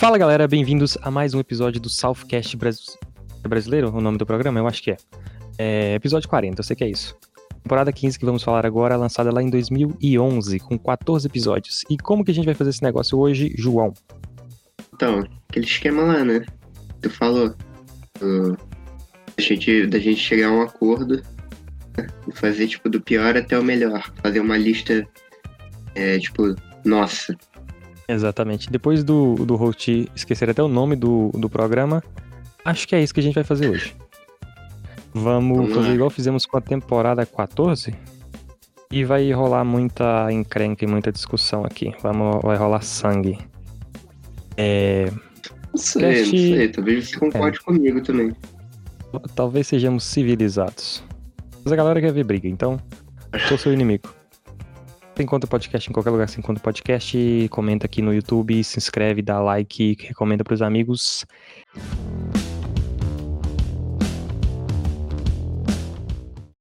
Fala galera, bem-vindos a mais um episódio do Southcast Bras... é brasileiro, o nome do programa? Eu acho que é. é. Episódio 40, eu sei que é isso. Temporada 15 que vamos falar agora, lançada lá em 2011, com 14 episódios. E como que a gente vai fazer esse negócio hoje, João? Então, aquele esquema lá, né? Tu falou. Uh, da, gente, da gente chegar a um acordo né? fazer, tipo, do pior até o melhor. Fazer uma lista, é, tipo, nossa. Exatamente. Depois do, do host esquecer até o nome do, do programa, acho que é isso que a gente vai fazer hoje. Vamos, Vamos fazer lá. igual fizemos com a temporada 14. E vai rolar muita encrenca e muita discussão aqui. Vamos, vai rolar sangue. É. Não sei, Cast... não sei. Talvez você concorde é. comigo também. Talvez sejamos civilizados. Mas a galera quer ver briga, então sou seu inimigo. Você encontra o podcast em qualquer lugar, você encontra o podcast, comenta aqui no YouTube, se inscreve, dá like, recomenda pros amigos.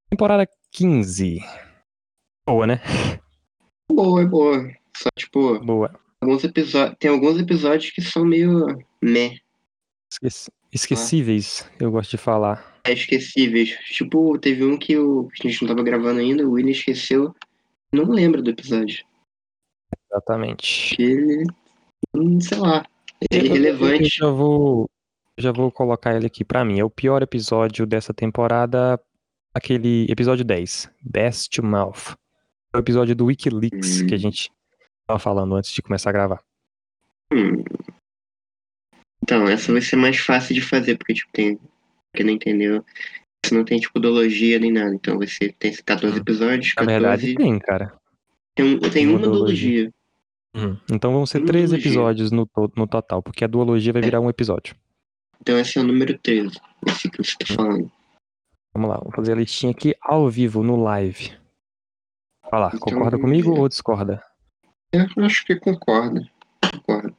Temporada 15. Boa, né? Boa, é boa. Só, tipo, boa. Alguns tem alguns episódios que são meio meh. Esqueci, esquecíveis, ah. eu gosto de falar. É, esquecíveis. Tipo, teve um que o, a gente não tava gravando ainda, o William esqueceu. Não lembro do episódio. Exatamente. Que ele, hum, sei lá, é irrelevante. Eu já vou, já vou colocar ele aqui pra mim. É o pior episódio dessa temporada, aquele episódio 10, Best to Mouth. É o episódio do Wikileaks hum. que a gente tava falando antes de começar a gravar. Hum. Então, essa vai ser mais fácil de fazer, porque, tipo, tem. Quem não entendeu, você não tem, tipo, ideologia nem nada. Então vai ser. Tem 14 hum. episódios. 14... Na verdade, tem, cara. Tem, um, tem uma duologia. Hum. Então vão ser três episódios no, no total, porque a duologia vai é. virar um episódio. Então esse é o número 13, esse que você tá falando. Vamos lá, vou fazer a listinha aqui ao vivo, no live. Olha lá, então, concorda comigo ou discorda? Eu acho que concordo. Concordo.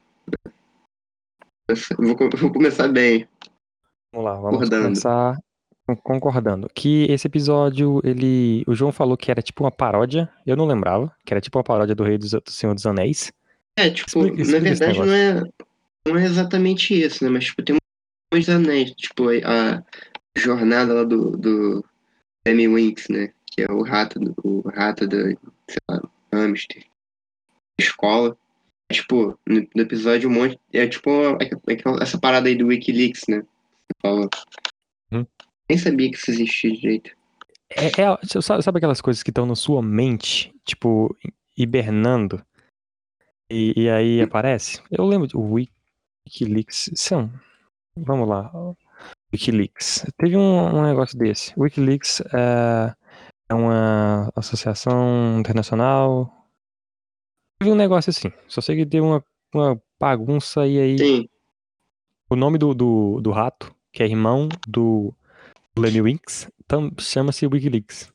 Vou, vou começar bem. Vamos lá, vamos concordando. começar concordando. Que esse episódio, ele. O João falou que era tipo uma paródia. Eu não lembrava, que era tipo uma paródia do Rei do, do Senhor dos Anéis. É, tipo, explica, explica na verdade não é, não é exatamente isso, né? Mas tipo, tem uns anéis, tipo, a jornada lá do, do Amy Winks, né? Que é o rato, o rato da, sei lá, hamster escola. É, tipo, no, no, episódio um monte. É tipo é, é, essa parada aí do Wikileaks, né? Você fala. Hum. Nem sabia que isso existia direito. É, é, sabe aquelas coisas que estão na sua mente, tipo, hibernando? E, e aí hum. aparece? Eu lembro o Wikileaks. São. Vamos lá. Wikileaks. Teve um, um negócio desse. Wikileaks é, é uma associação internacional Teve um negócio assim. Só sei que deu uma, uma bagunça e aí. Sim. O nome do, do, do rato, que é irmão do, Winks, chama-se Wikileaks.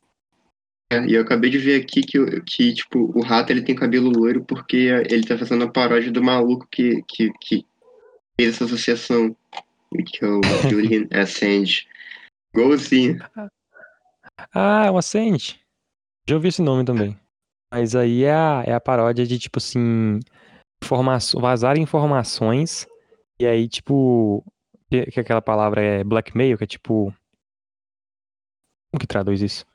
É, e eu acabei de ver aqui que, que, tipo, o rato ele tem cabelo loiro porque ele tá fazendo a paródia do maluco que, que, que fez essa associação, que é o Julian Assange. Golzinho. Ah, é o Assange. Já ouvi esse nome também. Mas aí é a, é a paródia de, tipo assim, informaço, vazar informações, e aí, tipo, que, que aquela palavra é blackmail, que é tipo. Como que traduz isso?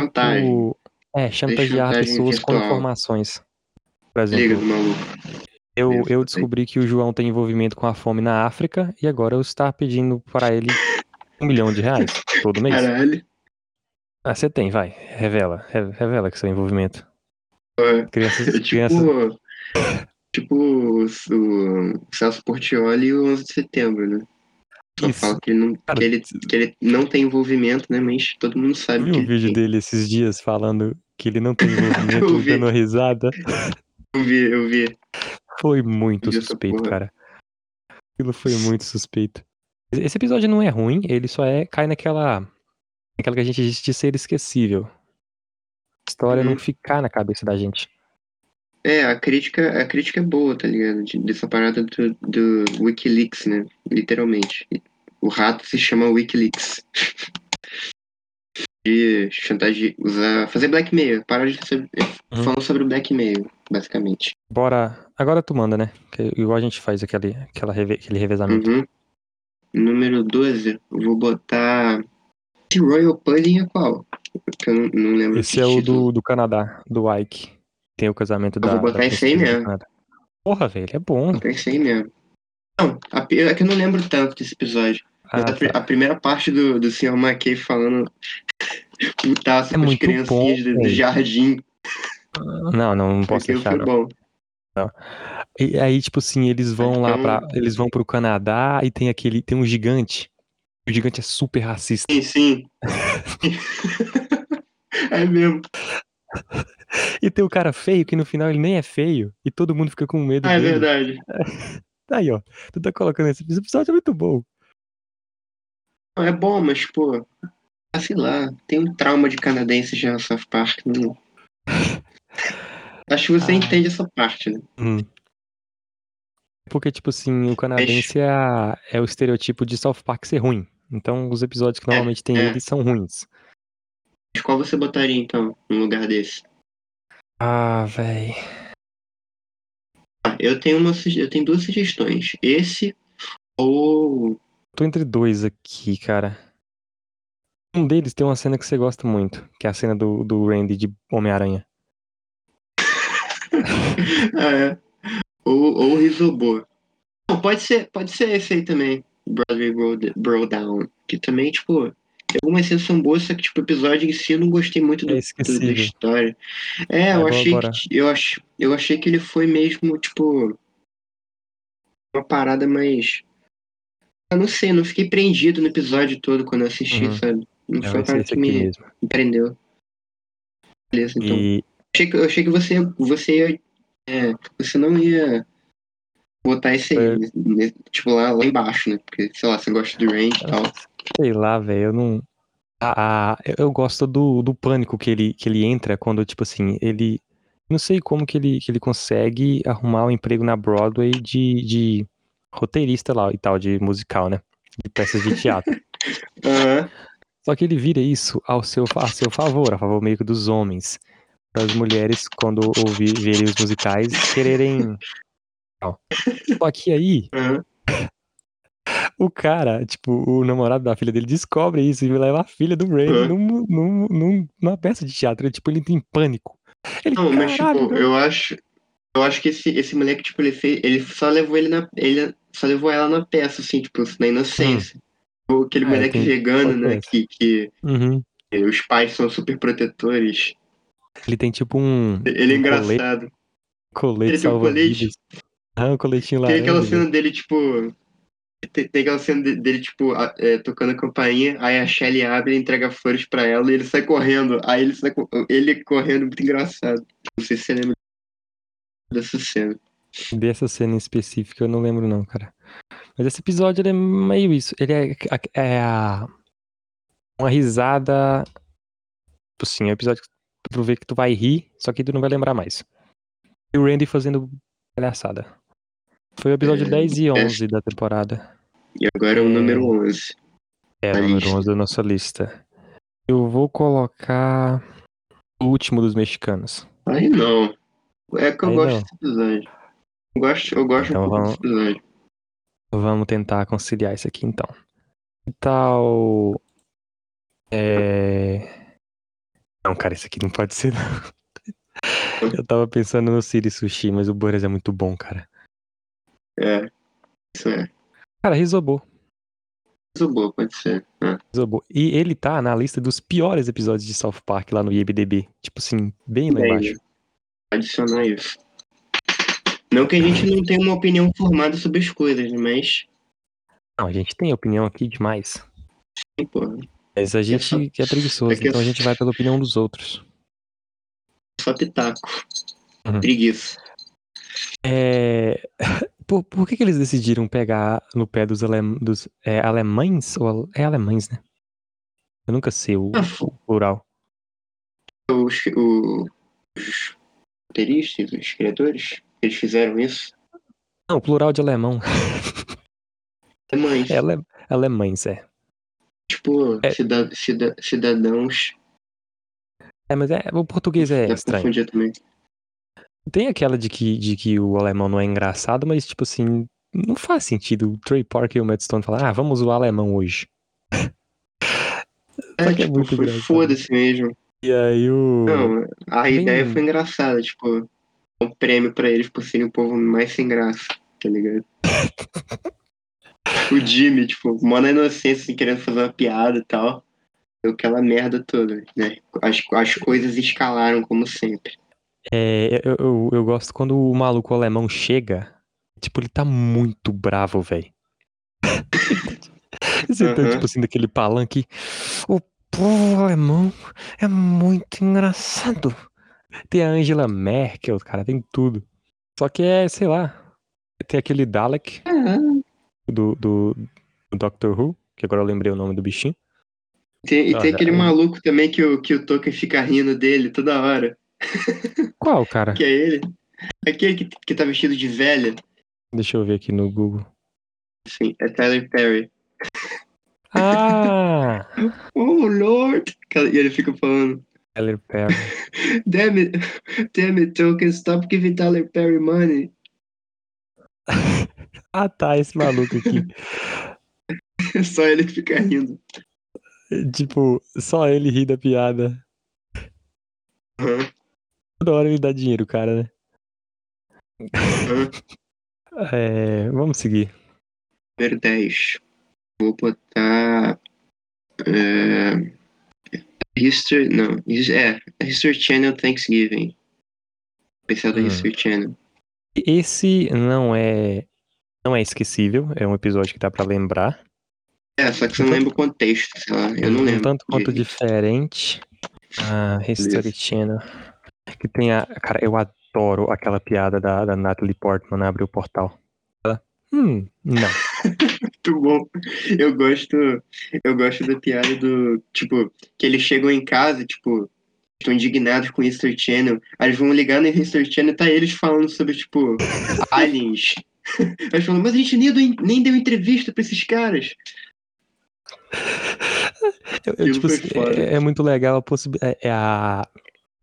Chantagem. O, é, chantagear pessoas virtual. com informações. Por exemplo. Liga do maluco. Eu, eu descobri que o João tem envolvimento com a fome na África e agora eu estou pedindo para ele um milhão de reais todo mês. Caralho. Ah, você tem, vai. Revela. Revela que seu envolvimento. É, crianças, tipo, crianças... tipo o, o Celso Portioli e o 11 de setembro, né? Isso. fala que ele, não, Cara, que, ele, que ele não tem envolvimento, né? Mas todo mundo sabe que. Eu vi um vídeo tem. dele esses dias falando que ele não tem envolvimento, dando risada. Eu vi, eu vi. Foi muito suspeito, cara. Aquilo foi muito suspeito. Esse episódio não é ruim, ele só é. cai naquela aquela que a gente diz de ser esquecível. A história uhum. não ficar na cabeça da gente. É, a crítica, a crítica é boa, tá ligado? Dessa parada do, do Wikileaks, né? Literalmente. O rato se chama Wikileaks. de chantagem, usar, fazer blackmail, para de ser, uhum. falando sobre blackmail, basicamente. Bora, agora tu manda, né? Que, igual a gente faz aquele, aquela reve, aquele revezamento. Uhum. Número 12, eu vou botar esse Royal Pudding é qual? Que eu não, não lembro. Esse é o do, do Canadá, do Ike. Tem o casamento eu da. Vou botar esse aí mesmo. Porra, velho, é bom. Vou botar esse aí mesmo. Não, é que eu não lembro tanto desse episódio. Ah, tá. a, primeira parte do, do Sr. McKay falando putaço é com as criancinhas bom, do, do, jardim. Não, não, não posso deixar, não. Bom. não. E aí, tipo assim, eles vão lá pra. Eles vão pro Canadá e tem aquele. Tem um gigante. O gigante é super racista. Sim, sim. é mesmo. E tem o cara feio, que no final ele nem é feio, e todo mundo fica com medo ah, dele. É verdade. Aí, ó. Tu tá colocando esse episódio é muito bom. É bom, mas, pô, ah, sei lá, tem um trauma de canadense já no South Park. Não... Acho que você ah. entende essa parte, né? Hum. Porque, tipo assim, o canadense é, a, é o estereotipo de South Park ser ruim. Então, os episódios que é, normalmente é, tem é. ele são ruins. Mas qual você botaria, então, no lugar desse? Ah, véi. Ah, eu tenho, uma, eu tenho duas sugestões. Esse ou Tô entre dois aqui, cara. Um deles tem uma cena que você gosta muito, que é a cena do, do Randy de Homem-Aranha. é. Ou, ou. Não, pode ser, pode ser esse aí também. Broadway Bro Down. Que também, tipo, tem algumas cenas são boas, só que, tipo, o episódio em si eu não gostei muito do, é do da história. É, eu achei que. Eu, ach, eu achei que ele foi mesmo, tipo. Uma parada mais eu não sei, não fiquei prendido no episódio todo quando eu assisti, uhum. sabe? Não, foi a parte que me, mesmo. me prendeu. Beleza, então. E... Achei que, eu achei que você, você ia. É, você não ia botar esse aí, né? tipo, lá, lá embaixo, né? Porque, sei lá, você gosta do range e tal. Sei lá, velho, eu não. Ah, eu gosto do, do pânico que ele, que ele entra quando, tipo assim, ele. Não sei como que ele, que ele consegue arrumar um emprego na Broadway de, de roteirista lá e tal, de musical, né? De peças de teatro. uhum. Só que ele vira isso ao seu, a seu favor, a favor meio que dos homens. Para as mulheres, quando ouvir, verem os musicais, quererem. Só que aí. Uhum. O cara, tipo, o namorado da filha dele descobre isso e leva a filha do Ray uhum. num, num, num, numa peça de teatro. Ele, tipo, ele entra em pânico. Ele, não, mas tipo, eu acho. Eu acho que esse, esse moleque, tipo, ele fez. Ele só levou ele na. Ele só levou ela na peça, assim, tipo, na inocência. Hum. Aquele é, moleque vegano, né? Que, que, uhum. os pais são super protetores. Ele tem tipo um. Ele é um engraçado. Colete, colete ele um colete. Ah, um coletinho lá. Tem aquela cena dele, tipo. Tem, tem aquela cena dele, tipo, é, tocando a campainha, aí a Shelly abre e entrega flores pra ela e ele sai correndo. Aí ele sai ele correndo, muito engraçado. Não sei se você lembra dessa cena. Dessa cena em específica eu não lembro não, cara. Mas esse episódio ele é meio isso. Ele é, é a, uma risada. Tipo assim, é um episódio pra tu ver que tu vai rir, só que tu não vai lembrar mais. E o Randy fazendo palhaçada. Foi o episódio é, 10 e 11 é. da temporada. E agora é o número 11. É, o número lista. 11 da nossa lista. Eu vou colocar o último dos mexicanos. Aí não. É que eu Aí gosto não. desse episódio. Eu gosto, eu gosto então, um pouco vamos, desse episódio. Vamos tentar conciliar isso aqui então. Que tal. É... Não, cara, isso aqui não pode ser, não. Eu tava pensando no Siri Sushi, mas o Boris é muito bom, cara. É, isso é. Cara, Risobô. Risobô, pode ser. É. Risobô. E ele tá na lista dos piores episódios de South Park lá no IMDB. Tipo assim, bem lá embaixo. Adicionar isso. Não que a gente não tenha uma opinião formada sobre as coisas, mas. Não, a gente tem opinião aqui demais. Sim, porra. Mas a gente é, só... é preguiçoso, é então a gente vai pela opinião dos outros. Só pitaco. Uhum. Preguiça. É... Por, por que, que eles decidiram pegar no pé dos, alem... dos é, alemães? Ou... É alemães, né? Eu nunca sei o, ah, o plural. Os, os roteiristas, os criadores? Eles fizeram isso? Não, plural de alemão. Alemães. É ale... alemães, é. Tipo, é. cidadãos. É, mas é, o português é Dá estranho. Também. Tem aquela de que, de que o alemão não é engraçado, mas, tipo assim, não faz sentido o Trey Parker e o Matt Stone falar, ah, vamos usar o alemão hoje. É, Só que é tipo, é muito. Foda-se mesmo. E aí o. Não, a Bem... ideia foi engraçada, tipo, um prêmio pra eles por serem o povo mais sem graça, tá ligado? o Jimmy, tipo, mó na inocência, assim, querendo fazer uma piada e tal. Deu aquela merda toda, né? As, as coisas escalaram como sempre. É, eu, eu, eu gosto quando o maluco alemão chega, tipo, ele tá muito bravo, velho. Você uhum. tá, tipo assim, daquele palanque. O povo alemão é muito engraçado. Tem a Angela Merkel, cara, tem tudo. Só que é, sei lá. Tem aquele Dalek uhum. do, do, do Doctor Who, que agora eu lembrei o nome do bichinho. Tem, e tem aquele é... maluco também que o, que o Tolkien fica rindo dele toda hora. Qual, cara? que é ele. Aquele que, que tá vestido de velha. Deixa eu ver aqui no Google. Sim, é Tyler Perry. Ah! oh, Lord! E ele fica falando. Tyler Perry. damn it, damn it, Tolkien, stop giving Tyler Perry money. ah tá, esse maluco aqui. só ele que fica rindo. Tipo, só ele ri da piada. Uhum. Toda hora ele dá dinheiro, cara, né? Uhum. É, vamos seguir. Número 10. Vou botar. É, History. Não, é. History Channel Thanksgiving. Especial da hum. History Channel. Esse não é. Não é esquecível, é um episódio que dá pra lembrar. É, só que você não lembra o contexto, sei lá. Eu não lembro. Tanto quanto diferente. Ah, History Isso. Channel. Que tem a. Cara, eu adoro aquela piada da, da Natalie Portman abrir o portal. Ela. Hum, não. Muito bom. Eu gosto. Eu gosto da piada do. Tipo, que eles chegam em casa, tipo, estão indignados com o History Channel. Aí eles vão ligar no History Channel e tá eles falando sobre, tipo, aliens. Eles falam, mas a gente nem deu, nem deu entrevista pra esses caras. Eu, eu, tipo, assim, é, é, muito legal a possibilidade. É, é, a,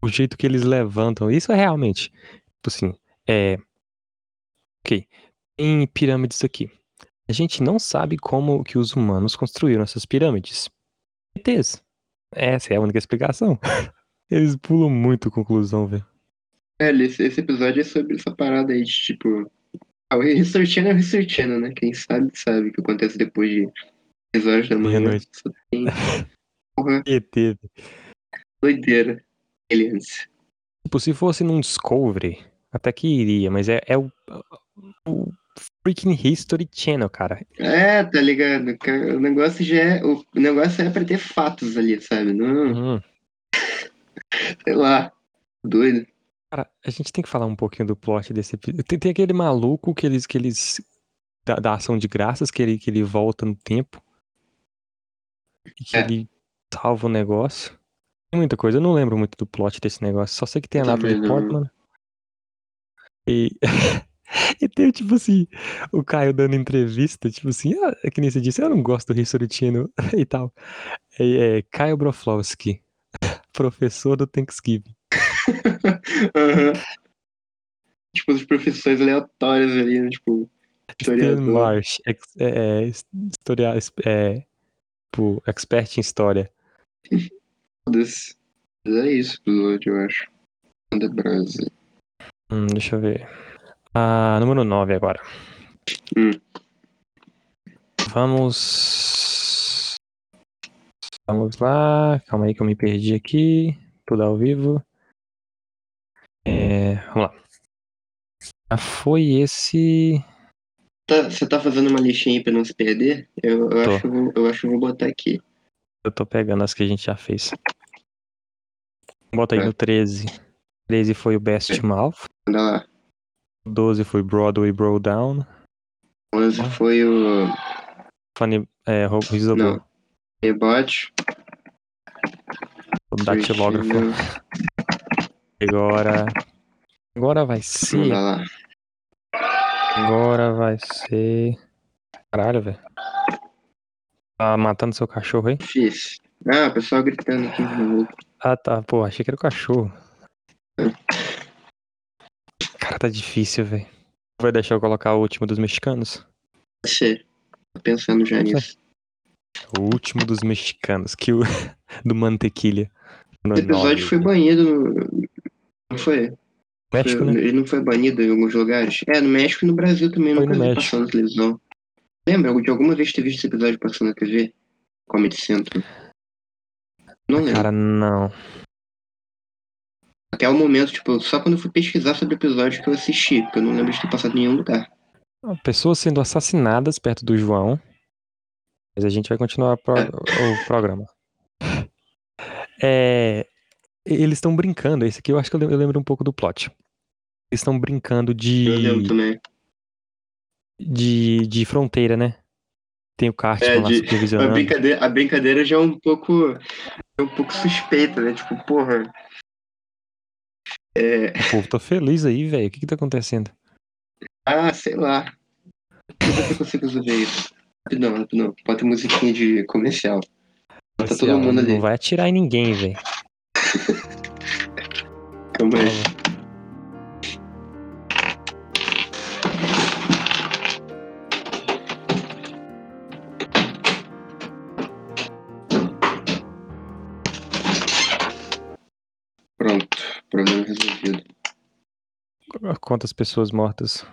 o jeito que eles levantam. Isso é realmente. Tipo assim. É. Ok. Tem pirâmides aqui. A gente não sabe como que os humanos construíram essas pirâmides. ETs. Essa é a única explicação. Eles pulam muito conclusão, velho. É, esse, esse episódio é sobre essa parada aí de tipo. Ah, o researchando é researchando, né? Quem sabe, sabe o que acontece depois de 10 horas da manhã. Meia noite. Tem... Porra. ET. Doideira. Aliens. Tipo, se fosse num Discovery, até que iria, mas é, é o, o freaking History Channel, cara. É, tá ligado? O negócio já é. O negócio é pra ter fatos ali, sabe? Não. Uhum. Sei lá. Doido. Cara, a gente tem que falar um pouquinho do plot desse episódio. Tem, tem aquele maluco que eles. Que eles da, da, ação de graças, que ele, que ele volta no tempo. E que é. ele salva o negócio. Tem muita coisa. Eu não lembro muito do plot desse negócio. Só sei que tem a Natalie Portman. E. e tem, tipo assim, o Caio dando entrevista, tipo assim, ah, é que nem você disse, eu não gosto do Channel e tal. É, é Caio Broflovski, professor do Thanksgiving. uhum. Tipo, os professores aleatórios ali, né? Tipo, historiador. Marsh, ex, é, é, historia, é, tipo, expert em história. Mas é isso, episódio, eu acho. The Brasil. Hum, deixa eu ver. Ah, número 9 agora. Hum. Vamos. Vamos lá. Calma aí que eu me perdi aqui. Tudo ao vivo. É, vamos lá. Ah, foi esse. Tá, você tá fazendo uma listinha aí pra não se perder? Eu, eu acho, que eu, acho que vou botar aqui. Eu tô pegando as que a gente já fez. Bota aí é. no 13. 13 foi o Best é. Mouth. Anda lá. 12 foi Broadway Bro Down. 11 foi o. Funny. É, Riso Não. Rebote. O datilógrafo. Agora. Agora vai ser. Agora vai ser. Caralho, velho. Tá matando seu cachorro aí? Fiz. Ah, o pessoal gritando aqui no Ah, tá. Pô, achei que era o cachorro. Cara, tá difícil, velho. Vai deixar eu colocar o último dos mexicanos? Você. Tô pensando já nisso. O último dos mexicanos, que o do Mantequilha. No Esse episódio nove. foi banido. no- Não foi? México, Foi- né? Ele não foi banido em alguns lugares? É, no México e no Brasil também, Foi nunca vi México. passando na televisão. Lembra de alguma vez ter visto esse episódio passando na TV? Comedy Central. Não lembro. Cara, não. Até o momento, tipo, só quando eu fui pesquisar sobre o episódio que eu assisti, porque eu não lembro de ter passado em nenhum lugar. Pessoas sendo assassinadas perto do João. Mas a gente vai continuar pro- o programa. É, eles estão brincando. Esse aqui eu acho que eu lem- eu lembro um pouco do plot. Eles estão brincando Eu lembro de, também. de, de fronteira, né? Tem o Cartman É, lá de- A supervisionando. brincadeira, a brincadeira já é um pouco. É um pouco suspeita, né? Tipo, porra. É, O povo tá feliz aí, velho. O que que tá acontecendo? ah, sei lá. Eu ver se eu consigo resolver isso. Não, não. Bota musiquinha de comercial. Tá todo mundo ali. Não vai atirar em ninguém, velho. Calma aí. Quantas pessoas mortas?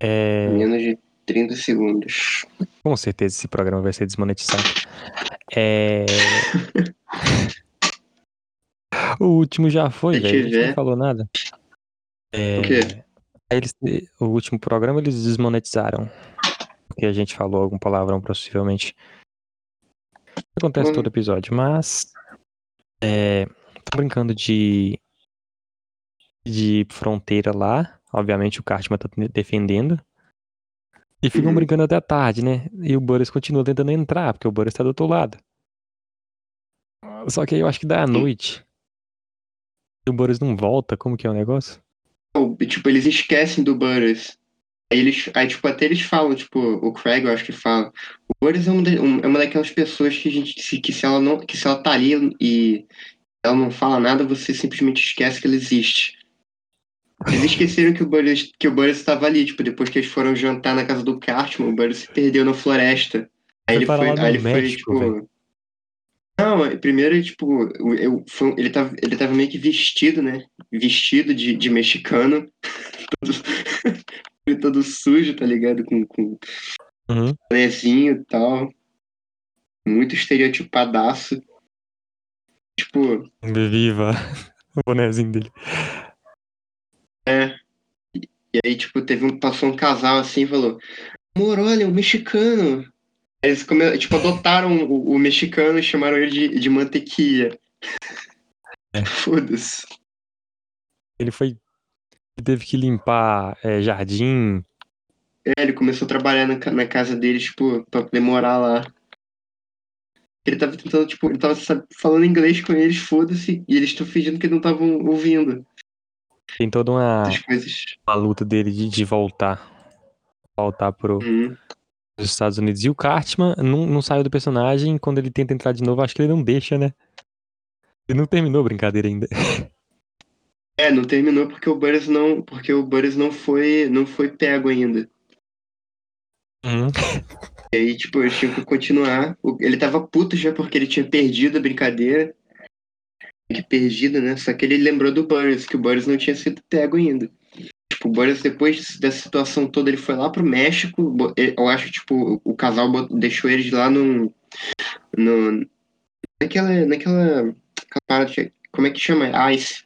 É, Menos de 30 segundos. com certeza esse programa vai ser desmonetizado. É... o último já foi, velho. Tiver- não falou nada. É... O quê? Eles, o último programa eles desmonetizaram. Porque a gente falou algum palavrão, possivelmente. Acontece Hum. todo episódio, mas. É, tô brincando de. De fronteira lá. Obviamente o Cartman tá defendendo. E ficam Uhum. brincando até tarde, né? E o Boris continua tentando entrar, porque o Boris tá do outro lado. Só que aí eu acho que dá a noite. E o Boris não volta, como que é o negócio? Tipo, eles esquecem do Butters. Aí, eles, aí, tipo, até eles falam, tipo, o Craig, eu acho que fala. O Butters é um- é uma daquelas pessoas que a gente. se- Que se ela não. Que se ela tá ali e ela não fala nada, você simplesmente esquece que ela existe. Eles esqueceram que o Butters, que o Butters estava ali, tipo, depois que eles foram jantar na casa do Cartman, o Butters se perdeu na floresta. Aí ele foi, aí ele foi, tipo. velho. Não, primeiro, tipo, o- eu, foi- ele, tava, ele tava meio que vestido, né? Vestido de, de mexicano. todo, todo sujo, tá ligado? Com, com Uhum. bonezinho e tal. Muito estereotipadaço. Tipo, Viva o bonezinho dele. É. E aí, tipo, teve um, passou um casal assim e falou: Amor, olha, um mexicano. Aí Eles, come, tipo, adotaram o, o mexicano e chamaram ele de, de mantequilla. É. Foda-se. Ele foi. Ele teve que limpar é, jardim. É, ele começou a trabalhar na, na casa deles, tipo, pra poder morar lá. Ele tava tentando, tipo, ele tava sa- falando inglês com eles, foda-se, e eles estão fingindo que não estavam ouvindo Tem toda uma, uma luta dele de, de voltar. Voltar pro, Uhum. os Estados Unidos. E o Cartman não, não saiu do personagem. Quando ele tenta entrar de novo, acho que ele não deixa, né? Ele não terminou a brincadeira ainda. É, não terminou porque o Burris não, porque o Burris não foi, não foi pego ainda. Uhum. E aí, tipo, eles tinham que continuar. Ele tava puto já porque ele tinha perdido a brincadeira. Que perdido, né? Só que ele lembrou do Burris, que o Burris não tinha sido pego ainda. Tipo, o Burris, depois dessa situação toda, ele foi lá pro México. Eu acho que, tipo, o casal deixou eles lá no. no naquela. Naquela. parada de- como é que chama? ICE.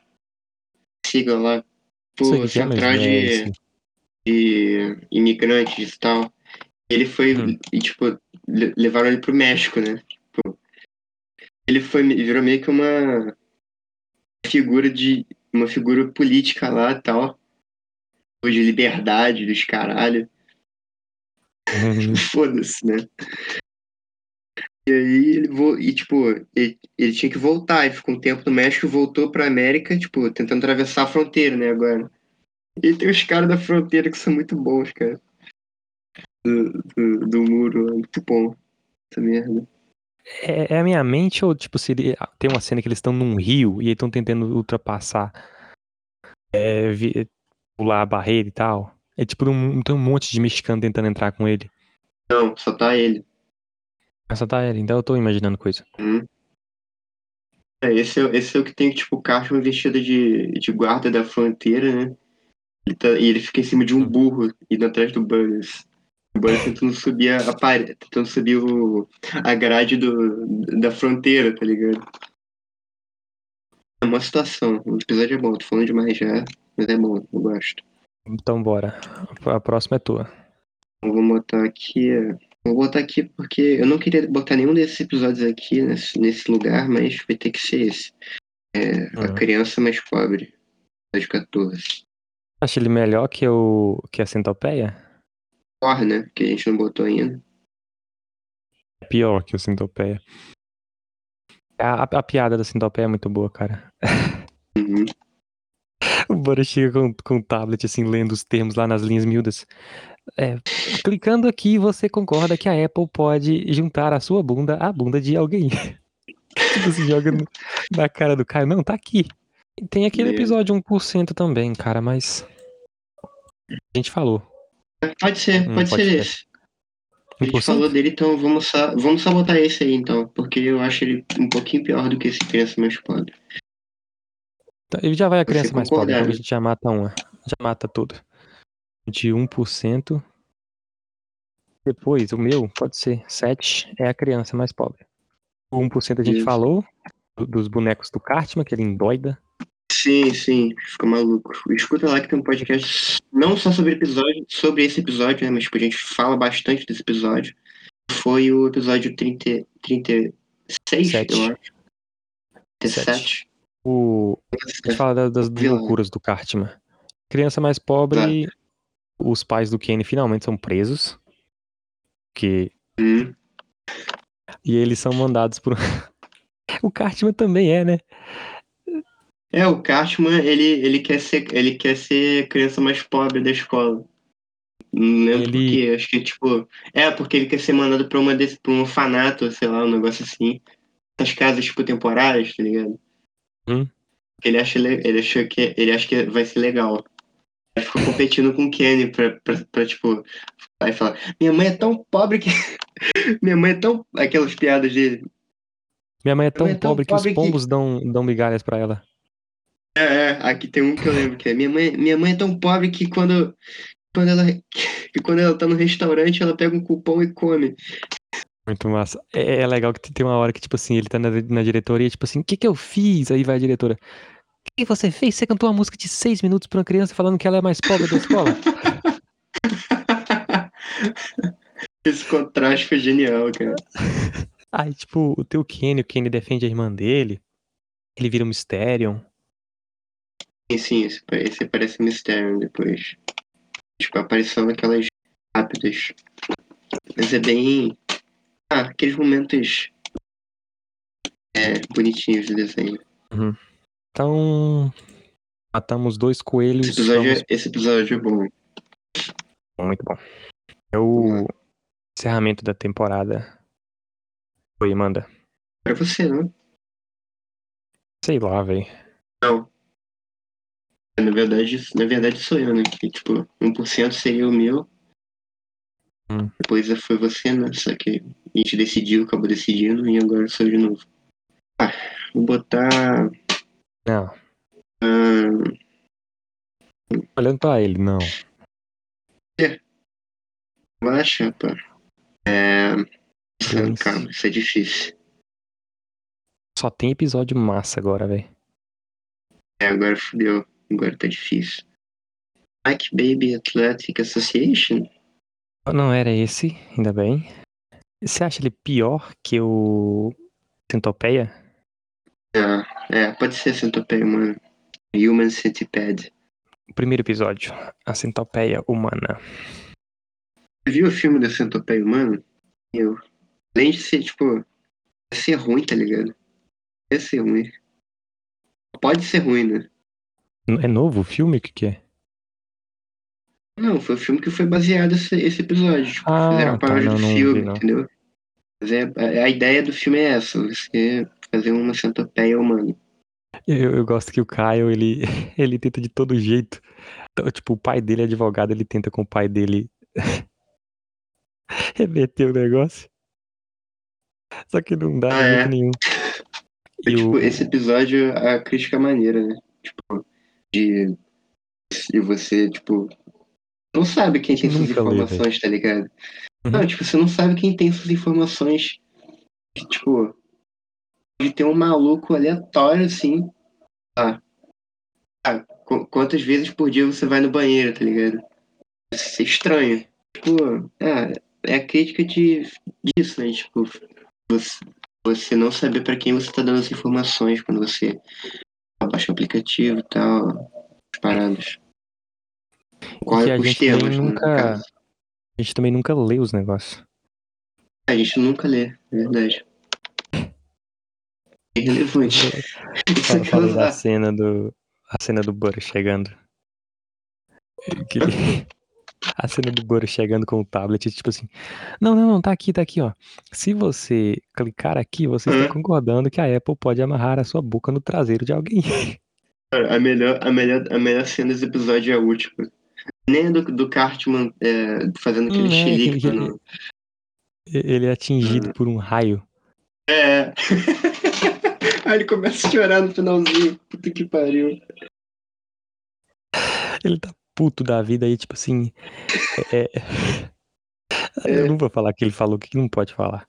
Lá. Sei o Tipo, que que é, central é de de imigrantes e tal. Ele foi, Hum. e tipo, le- levaram ele pro México, né? Tipo, ele foi, virou meio que uma figura de, uma figura política lá e tal. De liberdade, dos caralho. Uhum. Foda-se, né? E aí ele vo... e tipo, ele, ele tinha que voltar, ele ficou um tempo no México e voltou pra América, tipo, tentando atravessar a fronteira, né, agora. E tem os caras da fronteira que são muito bons, cara. Do, do, do muro, é muito bom. essa merda. É, é, a minha mente ou, tipo, seria. Tem uma cena que eles estão num rio e estão tentando ultrapassar. É, vi, pular a barreira e tal. É tipo, um, tem um monte de mexicano tentando entrar com ele. Não, só tá ele. Ah, só tá ele, então eu tô imaginando coisa. Hum. É, esse, é, esse é o que tem, tipo, o Cartman vestido de, de guarda da fronteira, né? Ele tá, e ele fica em cima de um hum. burro indo atrás do Burns. Burns tentando subir a, parede, tentando subir o, a grade do, da fronteira, tá ligado? É uma situação. O episódio é bom, tô falando demais já, mas é bom, eu gosto. Então bora. A próxima é tua. Eu vou botar aqui. Vou botar aqui porque eu não queria botar nenhum desses episódios aqui nesse, nesse lugar, mas vai ter que ser esse. É, uhum. A criança mais pobre. De 14. Acha ele melhor que, o, que a centopeia? Pior, né? Que a gente não botou ainda. É pior que o centopeia. A, a, a piada da centopeia é muito boa, cara. Uhum. O Bora chega com, com o tablet, assim, lendo os termos lá nas linhas miúdas. É, clicando aqui, você concorda que a Apple pode juntar a sua bunda à bunda de alguém. tipo, se joga na cara do Caio. Não, tá aqui. Tem aquele episódio 1% também, cara, mas. A gente falou. Pode ser, hum, pode, pode, ser, ser. esse. A gente falou dele, então vamos só, vamos só botar esse aí, então. Porque eu acho ele um pouquinho pior do que esse criança mais pobre. Tá, ele já vai a criança mais pobre, então a gente já mata uma. Já mata tudo. De 1%. Depois, o meu, pode ser 7 é a criança mais pobre. O 1% a gente Isso. falou, dos bonecos do Cartman, que ele endoida. Sim, sim, fica maluco. Escuta lá que tem um podcast não só sobre episódio, sobre esse episódio, né, mas tipo, a gente fala bastante desse episódio. Foi o episódio 30, 36, Sete. eu acho. 17. O... A gente fala das, das loucuras do Cartman. Criança mais pobre, Exato. os pais do Kenny finalmente são presos. Que. Hum. E eles são mandados por. o Cartman também é, né? É, o Cartman, ele, ele, quer ser, ele quer ser criança mais pobre da escola. Não lembro ele... por quê, acho que, tipo... É, porque ele quer ser mandado pra, uma desse, pra um orfanato, sei lá, um negócio assim. Essas casas, tipo, temporárias, tá ligado? Hum. Ele acha, ele acha que ele acha que vai ser legal. Ele ficou competindo com o Kenny pra, pra, pra, tipo, aí falar, minha mãe é tão pobre que. minha mãe é tão. Aquelas piadas dele. Minha mãe é tão, mãe é tão pobre, pobre, que os pombos que... dão, dão migalhas pra ela. É, é, aqui tem um que eu lembro que é minha mãe, minha mãe é tão pobre que quando, quando ela que quando ela tá no restaurante, ela pega um cupom e come. Muito massa. É, é, legal que tem uma hora que, tipo assim, ele tá na, na diretoria, tipo assim, o que que eu fiz? Aí vai a diretora. O que você fez? Você cantou uma música de seis minutos pra uma criança falando que ela é mais pobre da escola? Esse contraste foi genial, cara. Aí, tipo, o teu Kenny, o Kenny defende a irmã dele. Ele vira um Mysterion. Sim, sim, esse, esse parece Mysterion depois. Tipo, aparição naquelas rápidas. Mas é bem. Ah, aqueles momentos é, bonitinhos de desenho. Uhum. Então, matamos dois coelhos. Esse episódio, vamos... é, esse episódio é bom. Muito bom. É o encerramento da temporada. Oi, manda. Pra você, não? Sei lá, velho. Não. Na verdade, na verdade sou eu, né? Que, tipo, 1% seria o meu. Hum. Depois foi você, né? Só que a gente decidiu, acabou decidindo e agora sou de novo. Ah, vou botar. Não. Hum... Olhando pra ele, não. É. Baixa, pá. É. Calma, isso é difícil. Só tem episódio massa agora, velho. É, agora fudeu. Agora tá difícil. Mike Baby Athletic Association? Não era esse, ainda bem. Você acha ele pior que o Centopeia? É, é pode ser Centopeia humana. Human Centipede. O primeiro episódio, a Centopeia humana. Você viu o filme da Centopeia humana? Eu. Além de ser, tipo, ser ruim, tá ligado? Ia ser ruim. Pode ser ruim, né? É novo o filme? O que, que é? Não, foi o filme que foi baseado esse, esse episódio. Tipo, ah, fizeram a tá, paródia tá, do filme, entendeu? Mas é, a ideia do filme é essa, você fazer uma centopeia humana. Eu, eu, gosto que o Caio, ele, ele tenta de todo jeito. Então, tipo, o pai dele é advogado, ele tenta com o pai dele reverter o negócio. Só que não dá ah, é. nenhum. E tipo, o... esse episódio, a crítica é maneira, né? Tipo, de, de você, tipo, não sabe quem tem suas informações, tá ligado? Uhum. Não, tipo, você não sabe quem tem suas informações. Que, tipo, de ter um maluco aleatório, assim. Ah, ah, quantas vezes por dia você vai no banheiro, tá ligado? Isso é estranho. Tipo, ah, é a crítica de, disso, né? Tipo, você, você não saber para quem você tá dando as informações quando você baixa o aplicativo e tal, as paradas. Corre com os temas, né, nunca... A gente também nunca lê os negócios. A gente nunca lê, é verdade. É irrelevante. Fala, fala da cena do. A cena do Boro chegando. Que... a cena do Boro chegando com o tablet, tipo assim. Não, não, não, tá aqui, tá aqui, ó. Se você clicar aqui, você está concordando que a Apple pode amarrar a sua boca no traseiro de alguém. A melhor, a melhor, a melhor cena desse episódio é a última. Nem do, do Cartman é, fazendo aquele hum, xilique. É, no... Ele é atingido ah. por um raio. É. Aí ele começa a chorar no finalzinho. Puta que pariu. Ele tá puto da vida aí, tipo assim. É... é. Eu não vou falar que ele falou o que não pode falar.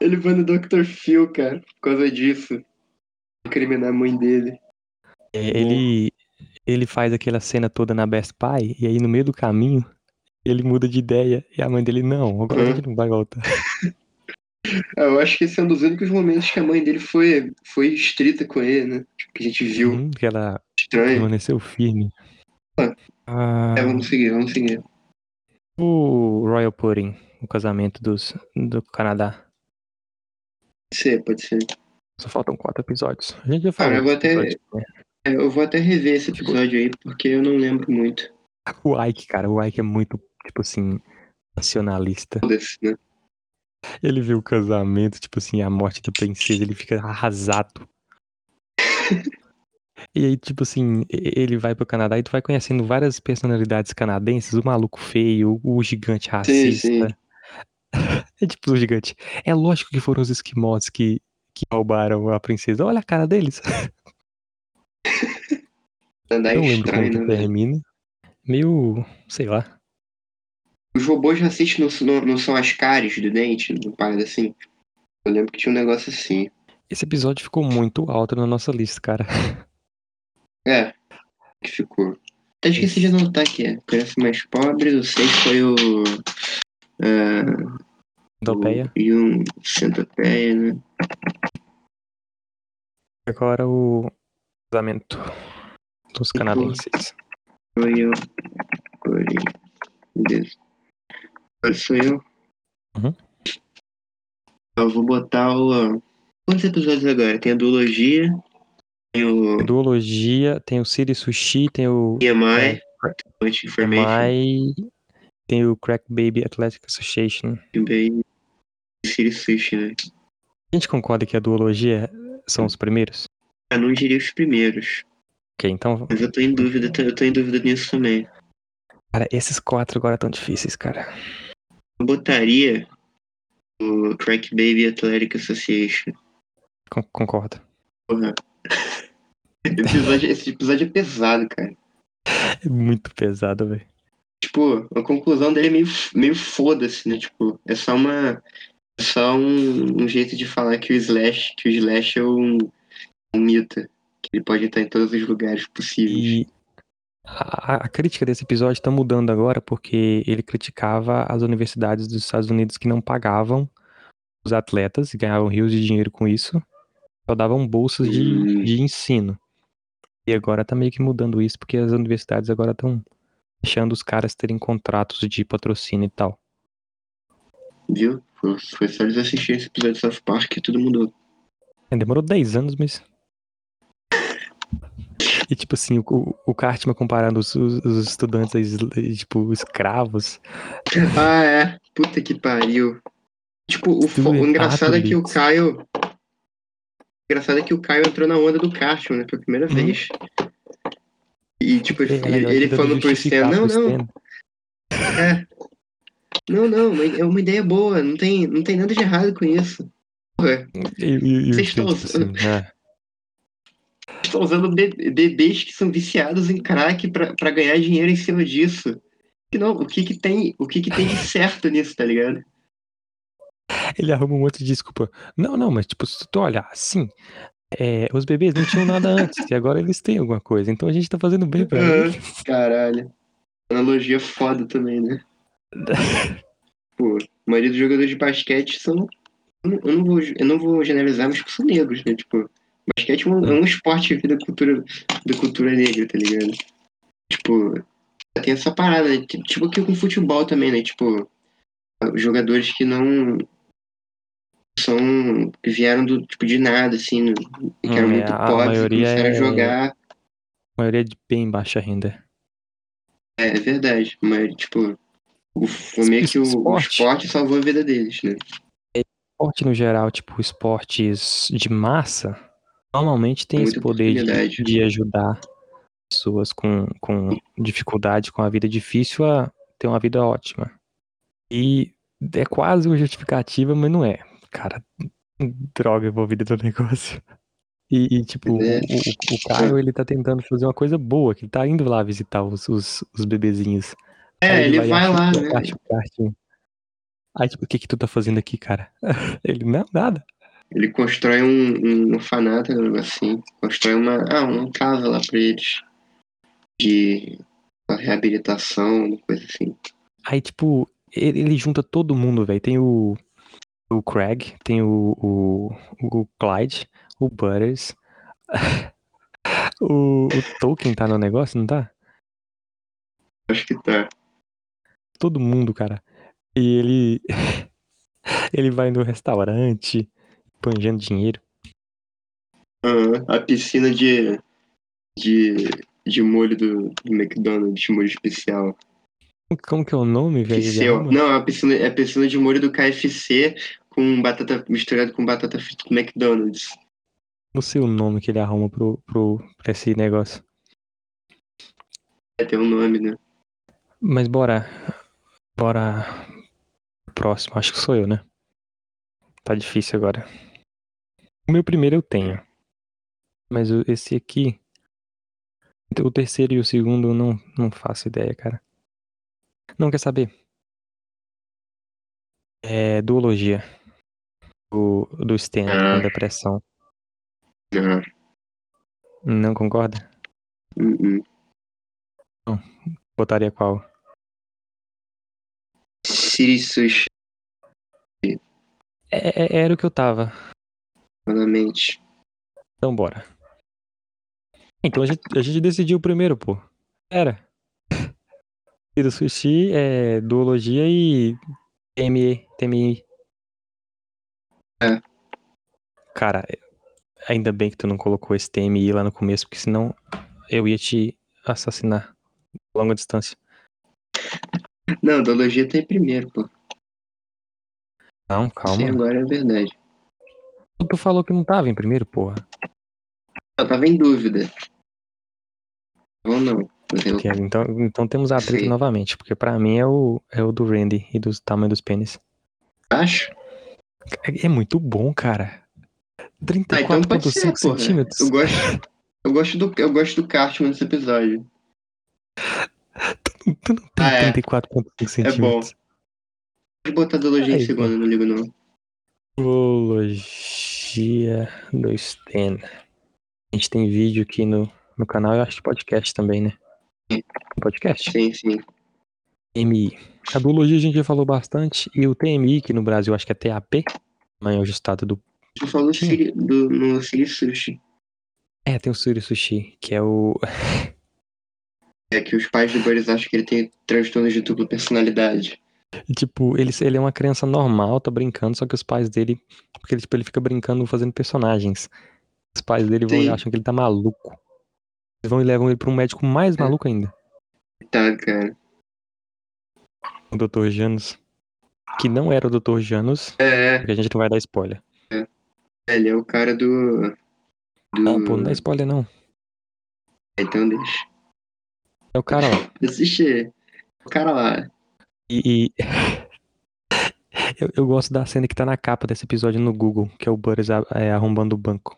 Ele vai no Dr. Phil, cara, por causa disso. Incriminar a mãe dele. É, ele, ele faz aquela cena toda na Best Buy, e aí no meio do caminho, ele muda de ideia, e a mãe dele, não, agora hum. a gente não vai voltar. Ah, eu acho que esse é um dos únicos momentos que a mãe dele foi, foi estrita com ele, né? Tipo, que a gente viu. Hum, que ela Estranho. permaneceu firme. Ah. Ah, é, vamos seguir, vamos seguir. O Royal Pudding, o casamento dos, do Canadá. Pode ser, pode ser. Só faltam quatro episódios. A gente já falou. eu vou até, né? é, eu vou até rever esse episódio aí, porque eu não lembro muito. O Ike, cara, o Ike é muito, tipo assim, nacionalista. Né? Ele vê o casamento, tipo assim, a morte da princesa, ele fica arrasado. e aí, tipo assim, ele vai pro Canadá e tu vai conhecendo várias personalidades canadenses, o maluco feio, o gigante racista. Sim, sim. É tipo o gigante. É lógico que foram os esquimós que, que roubaram a princesa. Olha a cara deles. Andar não lembro como que né? termina. Meio, sei lá. Os robôs racistas não, não, não são as caras do dente, não parada assim. Eu lembro que tinha um negócio assim. Esse episódio ficou muito alto na nossa lista, cara. É, que ficou. Até esqueci de anotar aqui, é. Criança mais pobre, o 6 foi o. Uh, Centopeia. E um Centopeia, né? Agora o casamento dos canadenses. Foi o. Foi. Beleza. Agora sou eu. Uhum. Eu vou botar o. Quantos episódios agora? Tem a duologia. Tem o. Duologia, tem o City Sushi, tem o. EMI. É, EMI. Tem o Crack Baby Athletic Association. Baby. City Sushi, né? A gente concorda que a duologia são os primeiros? Eu não diria os primeiros. Ok, então. Mas eu tô em dúvida, eu tô em dúvida nisso também. Cara, esses quatro agora estão difíceis, cara. Eu botaria o Crack Baby Athletic Association. Con concordo. Porra. Esse episódio, esse episódio é pesado, cara. É muito pesado, velho. Tipo, a conclusão dele é meio, meio foda-se, né? Tipo, é só uma. É só um, um, jeito de falar que o Slash, que o Slash é um, um mito. Que ele pode estar em todos os lugares possíveis. E a, a crítica desse episódio está mudando agora porque ele criticava as universidades dos Estados Unidos que não pagavam os atletas e ganhavam rios de dinheiro com isso, só davam bolsas de, hum. de ensino. E agora tá meio que mudando isso porque as universidades agora estão deixando os caras terem contratos de patrocínio e tal. Viu? Foi, só eles assistirem esse episódio de South Park que tudo mudou. É, demorou 10 anos, mas e, tipo assim, o, o Cartman comparando os, os estudantes a, tipo, escravos. Ah, é. Puta que pariu. Tipo, o, fo... o engraçado é que o Caio. O engraçado é que o Caio entrou na onda do Cartman, né? Pela primeira uhum. vez. E, tipo, é, ele, ele falando pro Stan, não, não. É. Não, não, é uma ideia boa, não tem, não tem nada de errado com isso. Porra. Vocês estão usando... Assim, é. estão usando bebês que são viciados em crack pra, pra ganhar dinheiro em cima disso. Que não, o que que tem, o que que tem de certo nisso, tá ligado? Ele arruma um monte de desculpa. Não, não, mas tipo, se tu olhar assim, é, os bebês não tinham nada antes, e agora eles têm alguma coisa. Então a gente tá fazendo bem pra eles. Caralho. Analogia foda também, né? Pô, a maioria dos jogadores de basquete são. Eu não vou, eu não vou generalizar, mas são negros, né? Tipo, basquete é um, é um esporte da cultura, da cultura negra, tá ligado? Tipo, tem essa parada, né? Tipo aqui com futebol também, né? Tipo, jogadores que não são que vieram do tipo de nada assim que eram hum, muito é, pobres e começaram é... a jogar. A maioria é de bem baixa renda. É, é verdade mas tipo o, foi meio que o esporte. o esporte. salvou a vida deles né? Esporte no geral tipo esportes de massa normalmente tem esse poder de, de ajudar pessoas com, com dificuldade com a vida difícil a ter uma vida ótima. E é quase uma justificativa, mas não é. Cara, droga envolvida no negócio. E, e tipo, é. o, o, Caio, ele tá tentando fazer uma coisa boa, que ele tá indo lá visitar os, os, os bebezinhos. É, ele, ele, vai, vai lá, né? Kart, kart. Aí, tipo, o que que tu tá fazendo aqui, cara? ele, não, nada. Ele constrói um, um orfanato, assim, constrói uma, ah, uma casa lá pra eles. De reabilitação, uma coisa assim. Aí, tipo, ele, ele junta todo mundo, velho. Tem o, o Craig, tem o, o, o Clyde, o Butters. o, o Tolkien tá no negócio, não tá? Acho que tá. Todo mundo, cara. E ele. ele vai no restaurante, panjando dinheiro. Uhum. A piscina de. de. de molho do, do McDonald's, molho especial. Como que é o nome, velho? Não, é a piscina, é a piscina de molho do KFC com batata misturado com batata frita do McDonald's. Não sei o nome que ele arruma pro, pro, pra esse negócio. É, tem um nome, né? Mas bora. Bora. Próximo, acho que sou eu, né? Tá difícil agora. O meu primeiro eu tenho. Mas esse aqui. O terceiro e o segundo eu não, não faço ideia, cara. Não quer saber? É duologia. Do, do Stan ah. com depressão. Não. Não concorda? Uh -uh. Não. Botaria qual? Sirius. É, é, era o que eu tava. Realmente. Então bora. Então a gente, a gente decidiu primeiro, pô. Era do sushi é duologia e TME, TMI. É. Cara, ainda bem que tu não colocou esse TMI lá no começo, porque senão eu ia te assassinar a longa distância. Não, duologia tem primeiro, pô. Não, calma. Sim, agora é verdade. Tu falou que não tava em primeiro, porra. Eu tava em dúvida. Ou não. Okay, então, então temos a treta Sim. novamente, porque pra mim é o, é o do Randy e do tamanho dos pênis. Acho. É, muito bom, cara. 34,5 ah, então centímetros. Eu gosto, eu gosto do, eu gosto do Cartman nesse episódio. Tu, tu não tem ah, 34,5 é. centímetros. É bom. Pode botar Dologia em segundo, não ligo não. Dologia 210. A gente tem vídeo aqui no, no canal e acho que podcast também, né? podcast? Sim, sim. TMI. A duologia a gente já falou bastante. E o TMI, que no Brasil acho que é TAP, o estado do. Tu falou Siri, do, no Siri Sushi. É, tem o Siri Sushi, que é o. é que os pais do Boris acham que ele tem transtorno de dupla personalidade. tipo, ele, ele é uma criança normal, tá brincando, só que os pais dele. Porque ele, tipo, ele fica brincando fazendo personagens. Os pais dele vão, acham que ele tá maluco. Eles vão e levam ele pra um médico mais maluco ainda. Tá, cara. O Dr. Janus. que não era o Dr. Janus, É, porque a gente não vai dar spoiler. ele é o cara do. do... Não, pô, não dá spoiler não. Então deixa. É o cara lá. Assiste o cara lá. E. e- eu, eu gosto da cena que tá na capa desse episódio no Google, que é o a- é, arrombando o banco.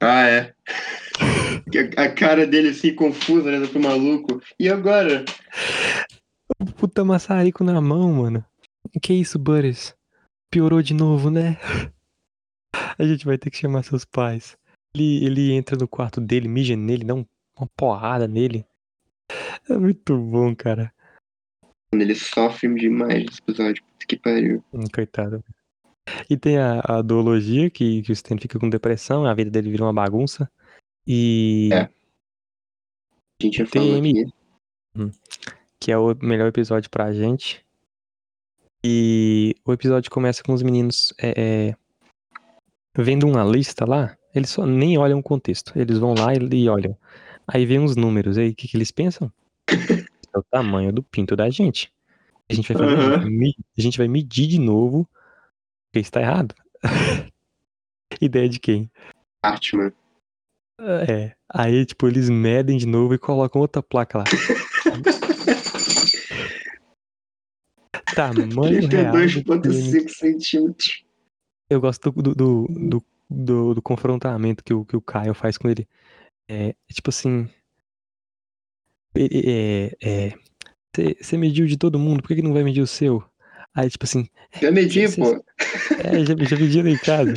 Ah, é. A- A cara dele assim, confusa, olhando pro maluco. E agora? Puta maçarico na mão, mano. Que isso, Butters? Piorou de novo, né? A gente vai ter que chamar seus pais. Ele, ele entra no quarto dele, mija nele, dá um- uma porrada nele. É muito bom, cara. Ele sofre demais nesse episódio. Que pariu. Hum, Coitado. E tem a, a duologia, que, que o Stan fica com depressão, a vida dele vira uma bagunça. E. É. A gente já falou aqui. Que é o melhor episódio pra gente. E o episódio começa com os meninos é, é, vendo uma lista lá, eles só nem olham o contexto. Eles vão lá e, e olham. Aí vem uns números aí, o que, que eles pensam? É o tamanho do pinto da gente. A gente vai fazer. Me- A gente vai medir de novo. Porque está errado. Ideia de quem? Artman. É. Aí, tipo, eles medem de novo e colocam outra placa lá. Tamanho pênis. 32,5 centímetros. Eu gosto do, do, do, do, do confrontamento que o, que o Caio faz com ele. É, é tipo assim. ele- É. Você mediu de todo mundo, por que, que não vai medir o seu? Aí, tipo assim, Já medi, Sim, sim, pô. é, já, já medi lá em casa.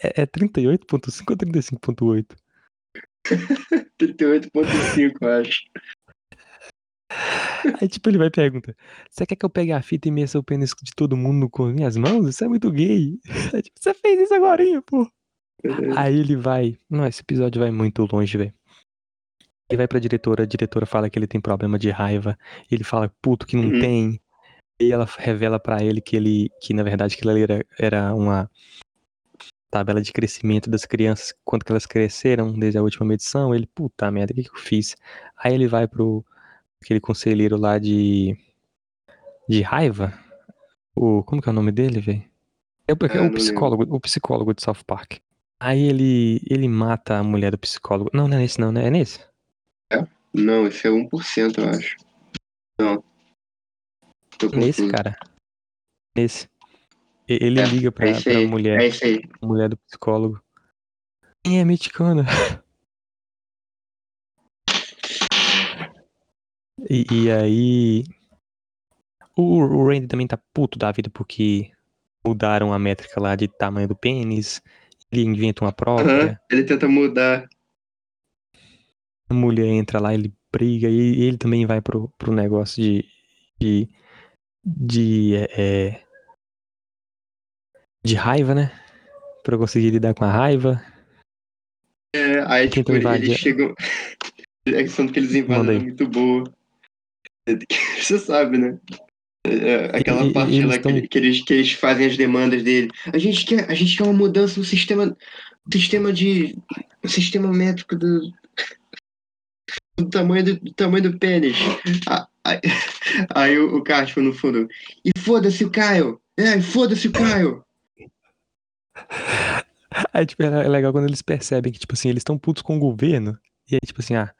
É, é 38.5 ou 35.8? 38,5, eu acho. Aí, tipo, ele vai e pergunta: Você quer que eu pegue a fita e meça o pênis de todo mundo com as minhas mãos? Isso é muito gay. Aí, tipo, Você fez isso agora, pô. Aí ele vai. Não, esse episódio vai muito longe, velho. Ele vai pra diretora, a diretora fala que ele tem problema de raiva. Ele fala, puto, que não Uhum. tem. E ela revela pra ele que ele. que na verdade aquilo ali era, era uma tabela de crescimento das crianças, quanto que elas cresceram desde a última medição. Ele, puta merda, o que, que eu fiz? Aí ele vai pro aquele conselheiro lá de. de raiva. O, como que é o nome dele, velho? É, o- é Ah, o psicólogo, o psicólogo de South Park. Aí ele, ele mata a mulher do psicólogo. Não, não é nesse não, né? É nesse? Não, esse é 1%, eu acho. Não. Tô Nesse, cara. Nesse. Ele É, liga pra, É pra mulher, É esse aí. mulher do psicólogo. Quem é mexicana? E, e aí. O, o Randy também tá puto da vida porque mudaram a métrica lá de tamanho do pênis. Ele inventa uma própria. Aham, Ele tenta mudar. A mulher entra lá, ele briga e ele também vai pro, pro negócio de. de. de. é, é, de raiva, né? Pra conseguir lidar com a raiva. É, aí, tipo, eles chegam. A questão que eles invadem é muito boa. Você sabe, né? É, aquela E- e- parte eles lá que, tão- ele- que eles, que eles fazem as demandas dele. A gente quer, a gente quer uma mudança no sistema, sistema de. sistema métrico do. do tamanho do, do tamanho do pênis. Ah, Aí, aí o, o Cássio no fundo. E foda-se o Caio! É, e foda-se o Caio! Aí, tipo, é é legal quando eles percebem que, tipo assim, eles estão putos com o governo. E aí, tipo assim, ah,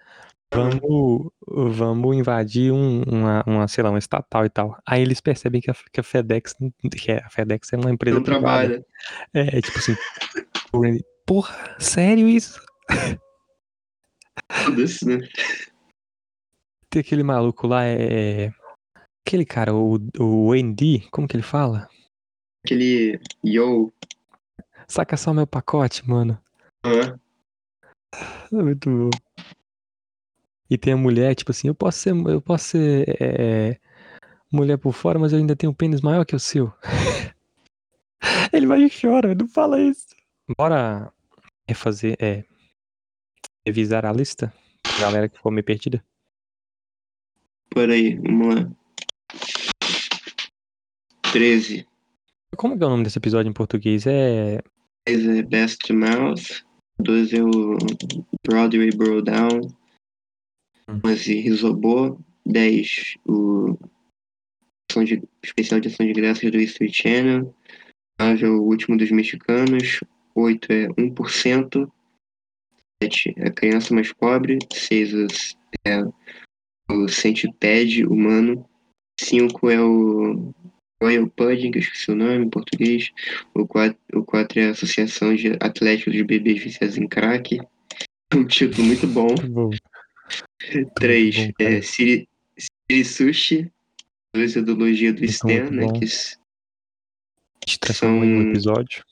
vamos, vamos invadir um, uma, uma, sei lá, uma estatal e tal. Aí eles percebem que a, que a FedEx, que a FedEx é uma empresa Não trabalha. É, tipo assim, porra, sério isso? Foda-se, né? Tem aquele maluco lá, é... Aquele cara, o, o Andy, como que ele fala? Aquele. Yo. Saca só meu pacote, mano. Aham. É muito bom. E tem a mulher, tipo assim, eu posso ser, eu posso ser é, mulher por fora, mas eu ainda tenho um pênis maior que o seu. Ele vai e chora, não fala isso. Bora refazer, é, revisar a lista? Galera que ficou meio perdida. Peraí, vamos lá. 13. Como que é o nome desse episódio em português? É. 10 é Best Mouse. 12 é o Broadway Bro Down. Hum. 11 Risobô. 10, o de, especial de ação de graças do History Channel. 9 é o último dos mexicanos. 8 é 1%. 7 é a criança mais pobre. 6 é o centipede humano. 5 é o Royal Pudding, que eu esqueci o nome em português. O 4, o 4 é a Associação de Atléticos de Bebês Viciados em Crack. Um título muito bom. 3 é Siri, Siri Sushi, metodologia do Stan, né? Que são um episódio.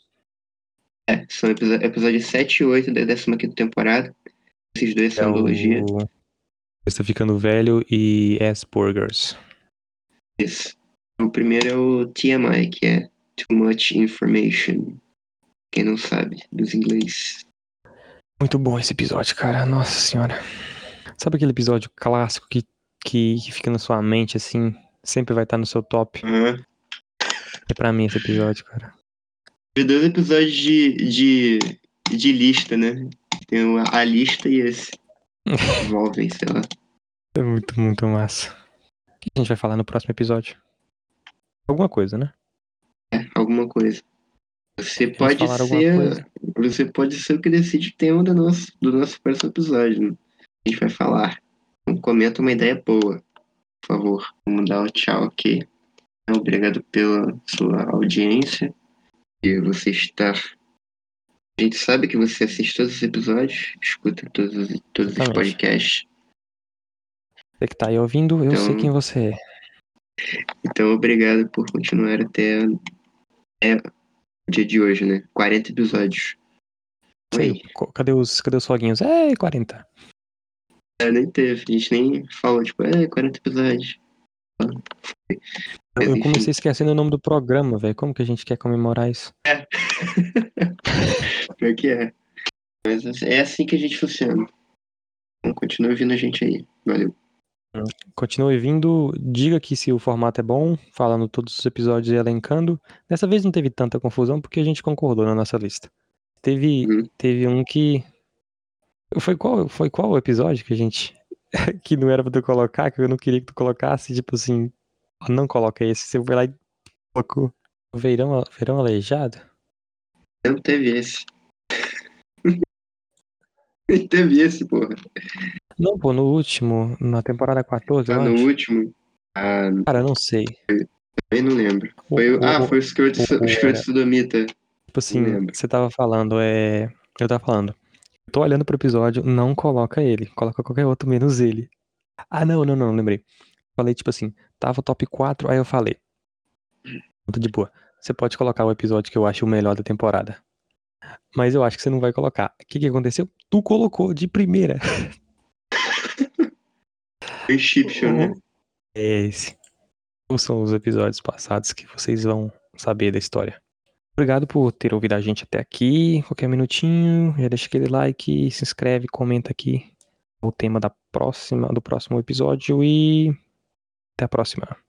É, são episódios episódio 7 e 8 da 15 temporada. Esses dois é são. O... Está ficando velho e S-Burgers. Isso. O primeiro é o TMI, que é Too Much Information. Quem não sabe, dos inglês. Muito bom esse episódio, cara. Nossa senhora. Sabe aquele episódio clássico que, que, que fica na sua mente, assim, sempre vai estar no seu top? Uhum. É pra mim esse episódio, cara. Tem dois episódios de, de, de lista, né? Tem a lista e esse. Envolvem, sei lá. É muito, muito massa. O que a gente vai falar no próximo episódio? Alguma coisa, né? É, alguma coisa. Você pode ser. Você pode ser o que decide o tema do nosso, do nosso próximo episódio. Né? A gente vai falar. Então, comenta uma ideia boa. Por favor. Vamos dar o um tchau aqui. Obrigado pela sua audiência. E você estar. A gente sabe que você assiste todos os episódios, escuta todos, os, todos os podcasts. Você que tá aí ouvindo, eu então, sei quem você é. Então, obrigado por continuar até, até o dia de hoje, né? 40 episódios. Sei, cadê os, cadê os foguinhos? É, 40. É, nem teve, a gente nem falou, tipo, é, 40 episódios. Eu, comecei esquecendo o nome do programa, velho. Como que a gente quer comemorar isso? É. Pior que é. Mas é assim que a gente funciona. Então continue ouvindo a gente aí. Valeu. Continue vindo, diga que se o formato é bom, falando todos os episódios e elencando. Dessa vez não teve tanta confusão porque a gente concordou na nossa lista. Teve, uhum. teve um que. Foi qual, foi qual o episódio que a gente. que não era pra tu colocar, que eu não queria que tu colocasse, tipo assim, não coloca esse, você vai lá e colocou. Verão, verão aleijado? Não teve esse. teve esse, porra. Não, pô, no último, na temporada 14, ah, no acho. último? Ah, Cara, eu não sei. Eu não lembro. Foi, o, ah, foi o Escroto de Sodomita. Tipo assim, você tava falando, é. Eu tava falando. Tô olhando pro episódio, não coloca ele. Coloca qualquer outro menos ele. Ah, não, não, não, lembrei. Falei, tipo assim, tava top 4, aí eu falei. Muito de boa. Você pode colocar o episódio que eu acho o melhor da temporada. Mas eu acho que você não vai colocar. O que, que aconteceu? Tu colocou de primeira. Inception, né? É esse. São os episódios passados que vocês vão saber da história. Obrigado por ter ouvido a gente até aqui. Qualquer minutinho, já deixa aquele like, se inscreve, comenta aqui o tema da próxima, do próximo episódio e até a próxima.